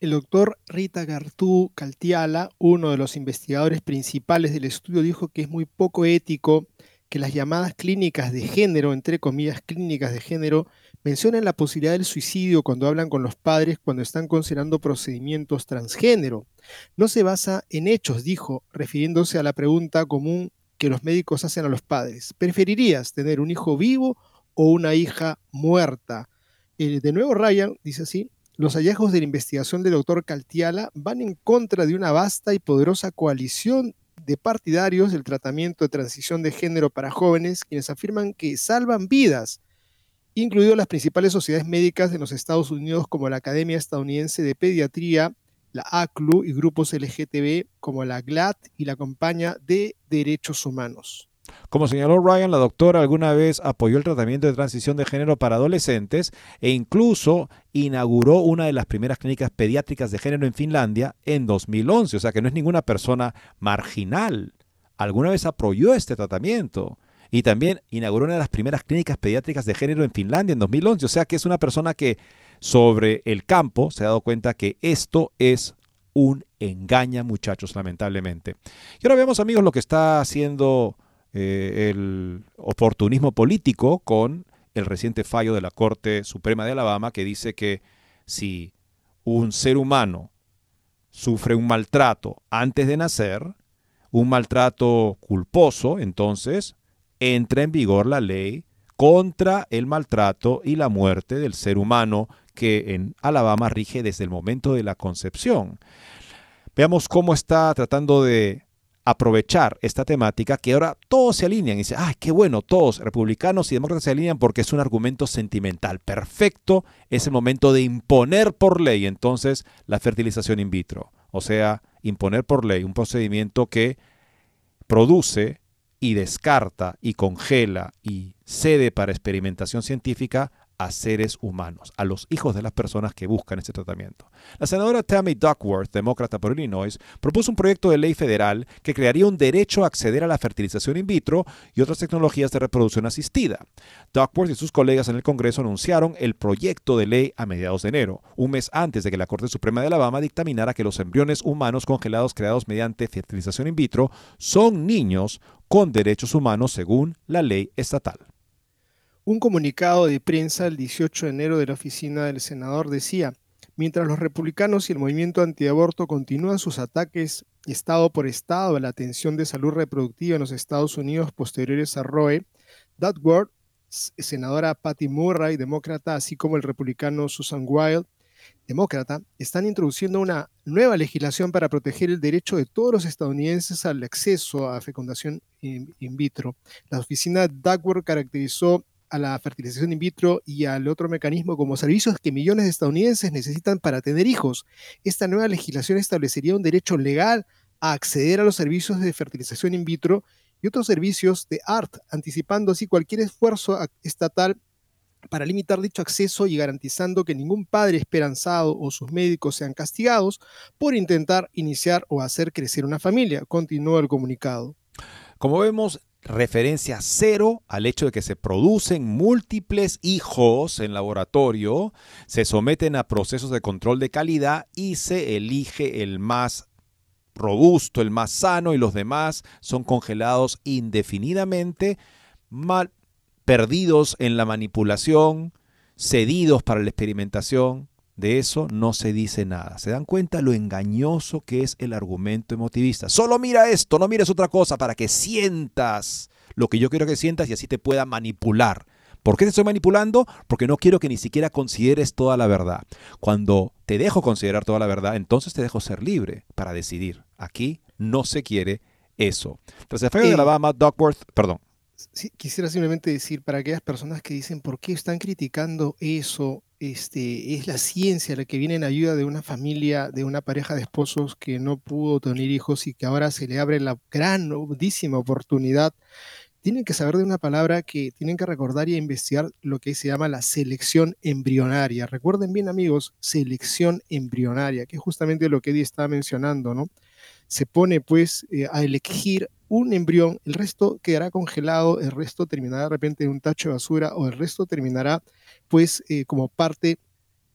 El doctor Rita Gartú Caltiala, uno de los investigadores principales del estudio, dijo que es muy poco ético que las llamadas clínicas de género, entre comillas clínicas de género, mencionen la posibilidad del suicidio cuando hablan con los padres cuando están considerando procedimientos transgénero. No se basa en hechos, dijo, refiriéndose a la pregunta común que los médicos hacen a los padres. ¿Preferirías tener un hijo vivo o una hija muerta? Eh, de nuevo, Ryan dice así, los hallazgos de la investigación del doctor Caltiala van en contra de una vasta y poderosa coalición de partidarios del tratamiento de transición de género para jóvenes, quienes afirman que salvan vidas, incluido las principales sociedades médicas de los Estados Unidos como la Academia Estadounidense de Pediatría, la ACLU y grupos LGTB como la GLAD y la Compañía de Derechos Humanos. Como señaló Ryan, la doctora alguna vez apoyó el tratamiento de transición de género para adolescentes e incluso inauguró una de las primeras clínicas pediátricas de género en Finlandia en 2011, o sea que no es ninguna persona marginal. Alguna vez apoyó este tratamiento y también inauguró una de las primeras clínicas pediátricas de género en Finlandia en 2011, o sea que es una persona que sobre el campo se ha dado cuenta que esto es un engaña, muchachos, lamentablemente. Y ahora vemos, amigos, lo que está haciendo eh, el oportunismo político con el reciente fallo de la Corte Suprema de Alabama que dice que si un ser humano sufre un maltrato antes de nacer, un maltrato culposo, entonces entra en vigor la ley contra el maltrato y la muerte del ser humano que en Alabama rige desde el momento de la concepción. Veamos cómo está tratando de aprovechar esta temática que ahora todos se alinean y dicen, ¡ay, qué bueno! Todos, republicanos y demócratas se alinean porque es un argumento sentimental. Perfecto, es el momento de imponer por ley entonces la fertilización in vitro. O sea, imponer por ley un procedimiento que produce y descarta y congela y cede para experimentación científica a seres humanos, a los hijos de las personas que buscan este tratamiento. La senadora Tammy Duckworth, demócrata por Illinois, propuso un proyecto de ley federal que crearía un derecho a acceder a la fertilización in vitro y otras tecnologías de reproducción asistida. Duckworth y sus colegas en el Congreso anunciaron el proyecto de ley a mediados de enero, un mes antes de que la Corte Suprema de Alabama dictaminara que los embriones humanos congelados creados mediante fertilización in vitro son niños con derechos humanos según la ley estatal. Un comunicado de prensa el 18 de enero de la oficina del senador decía, mientras los republicanos y el movimiento antiaborto continúan sus ataques estado por estado a la atención de salud reproductiva en los Estados Unidos posteriores a Roe, Duckworth, senadora Patty Murray, demócrata, así como el republicano Susan Wild, demócrata, están introduciendo una nueva legislación para proteger el derecho de todos los estadounidenses al acceso a fecundación in, vitro. La oficina Duckworth caracterizó a la fertilización in vitro y al otro mecanismo como servicios que millones de estadounidenses necesitan para tener hijos. Esta nueva legislación establecería un derecho legal a acceder a los servicios de fertilización in vitro y otros servicios de ART, anticipando así cualquier esfuerzo estatal para limitar dicho acceso y garantizando que ningún padre esperanzado o sus médicos sean castigados por intentar iniciar o hacer crecer una familia, continuó el comunicado. Como vemos, referencia cero al hecho de que se producen múltiples hijos en laboratorio, se someten a procesos de control de calidad y se elige el más robusto, el más sano y los demás son congelados indefinidamente, mal, perdidos en la manipulación, cedidos para la experimentación. De eso no se dice nada. ¿Se dan cuenta lo engañoso que es el argumento emotivista? Solo mira esto, no mires otra cosa para que sientas lo que yo quiero que sientas y así te pueda manipular. ¿Por qué te estoy manipulando? Porque no quiero que ni siquiera consideres toda la verdad. Cuando te dejo considerar toda la verdad, entonces te dejo ser libre para decidir. Aquí no se quiere eso. Tras el fallo de Alabama, Duckworth, perdón, quisiera simplemente decir para aquellas personas que dicen por qué están criticando eso, este, es la ciencia la que viene en ayuda de una familia, de una pareja de esposos que no pudo tener hijos y que ahora se le abre la grandísima oportunidad. Tienen que saber de una palabra que tienen que recordar y investigar lo que se llama la selección embrionaria. Recuerden bien amigos, selección embrionaria, que es justamente lo que Eddie estaba mencionando, ¿no? Se pone pues eh, a elegir un embrión, el resto quedará congelado, el resto terminará de repente en un tacho de basura o el resto terminará pues eh, como parte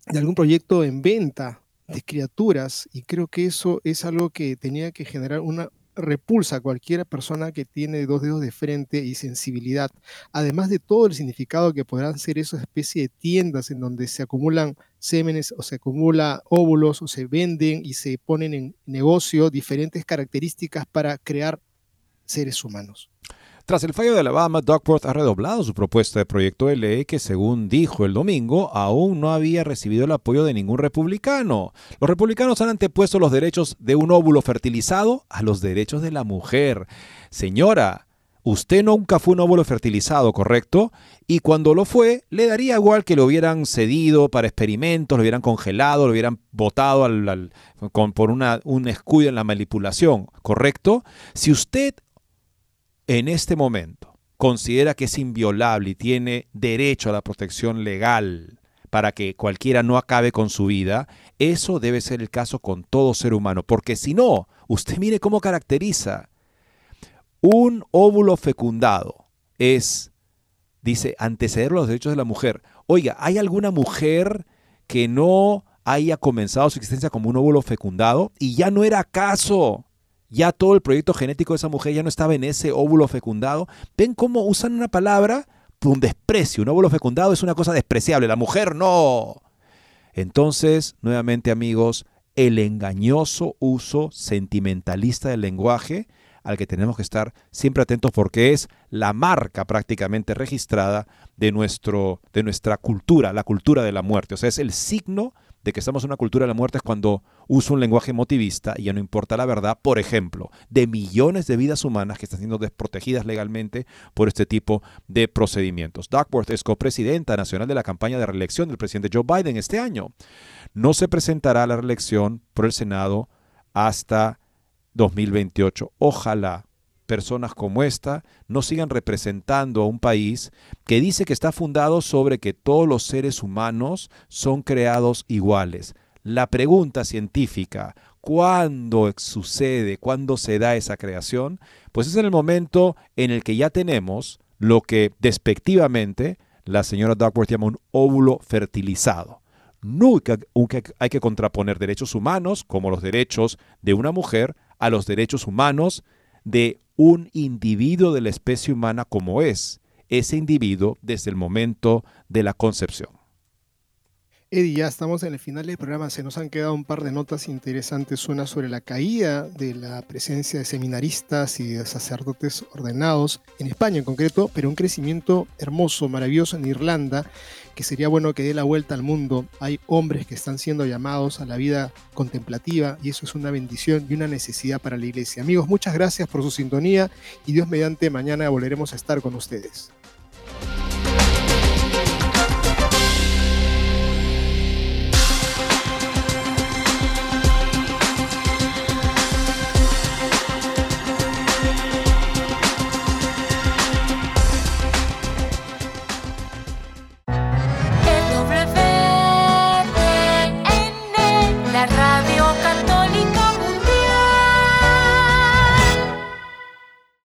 de algún proyecto en venta de criaturas. Y creo que eso es algo que tenía que generar una repulsa a cualquier persona que tiene dos dedos de frente y sensibilidad, además de todo el significado que podrán ser esas especie de tiendas en donde se acumulan sémenes o se acumula óvulos o se venden y se ponen en negocio diferentes características para crear seres humanos. Tras el fallo de Alabama, Duckworth ha redoblado su propuesta de proyecto de ley que, según dijo el domingo, aún no había recibido el apoyo de ningún republicano. Los republicanos han antepuesto los derechos de un óvulo fertilizado a los derechos de la mujer. Señora, usted nunca fue un óvulo fertilizado, ¿correcto? Y cuando lo fue, le daría igual que lo hubieran cedido para experimentos, lo hubieran congelado, lo hubieran botado por una, un escudo en la manipulación, ¿correcto? Si usted en este momento considera que es inviolable y tiene derecho a la protección legal para que cualquiera no acabe con su vida, eso debe ser el caso con todo ser humano, porque si no, usted mire cómo caracteriza un óvulo fecundado es, dice, anteceder los derechos de la mujer. Oiga, ¿hay alguna mujer que no haya comenzado su existencia como un óvulo fecundado? Y ya no era caso ya todo el proyecto genético de esa mujer ya no estaba en ese óvulo fecundado. ¿Ven cómo usan una palabra? Un desprecio. Un óvulo fecundado es una cosa despreciable. La mujer no. Entonces, nuevamente amigos, el engañoso uso sentimentalista del lenguaje al que tenemos que estar siempre atentos porque es la marca prácticamente registrada de, nuestro, de nuestra cultura, la cultura de la muerte. O sea, es el signo de que estamos en una cultura de la muerte cuando uso un lenguaje emotivista y ya no importa la verdad, por ejemplo, de millones de vidas humanas que están siendo desprotegidas legalmente por este tipo de procedimientos. Duckworth es copresidenta nacional de la campaña de reelección del presidente Joe Biden este año. No se presentará a la reelección por el Senado hasta 2028. Ojalá personas como esta no sigan representando a un país que dice que está fundado sobre que todos los seres humanos son creados iguales. La pregunta científica, ¿cuándo sucede, cuándo se da esa creación? Pues es en el momento en el que ya tenemos lo que despectivamente la señora Duckworth llama un óvulo fertilizado. Nunca hay que contraponer derechos humanos, como los derechos de una mujer, a los derechos humanos de un individuo de la especie humana como es ese individuo desde el momento de la concepción. Eddie, ya estamos en el final del programa. Se nos han quedado un par de notas interesantes. Una sobre la caída de la presencia de seminaristas y de sacerdotes ordenados en España en concreto, pero un crecimiento hermoso, maravilloso en Irlanda, que sería bueno que dé la vuelta al mundo. Hay hombres que están siendo llamados a la vida contemplativa y eso es una bendición y una necesidad para la iglesia. Amigos, muchas gracias por su sintonía y Dios mediante mañana volveremos a estar con ustedes.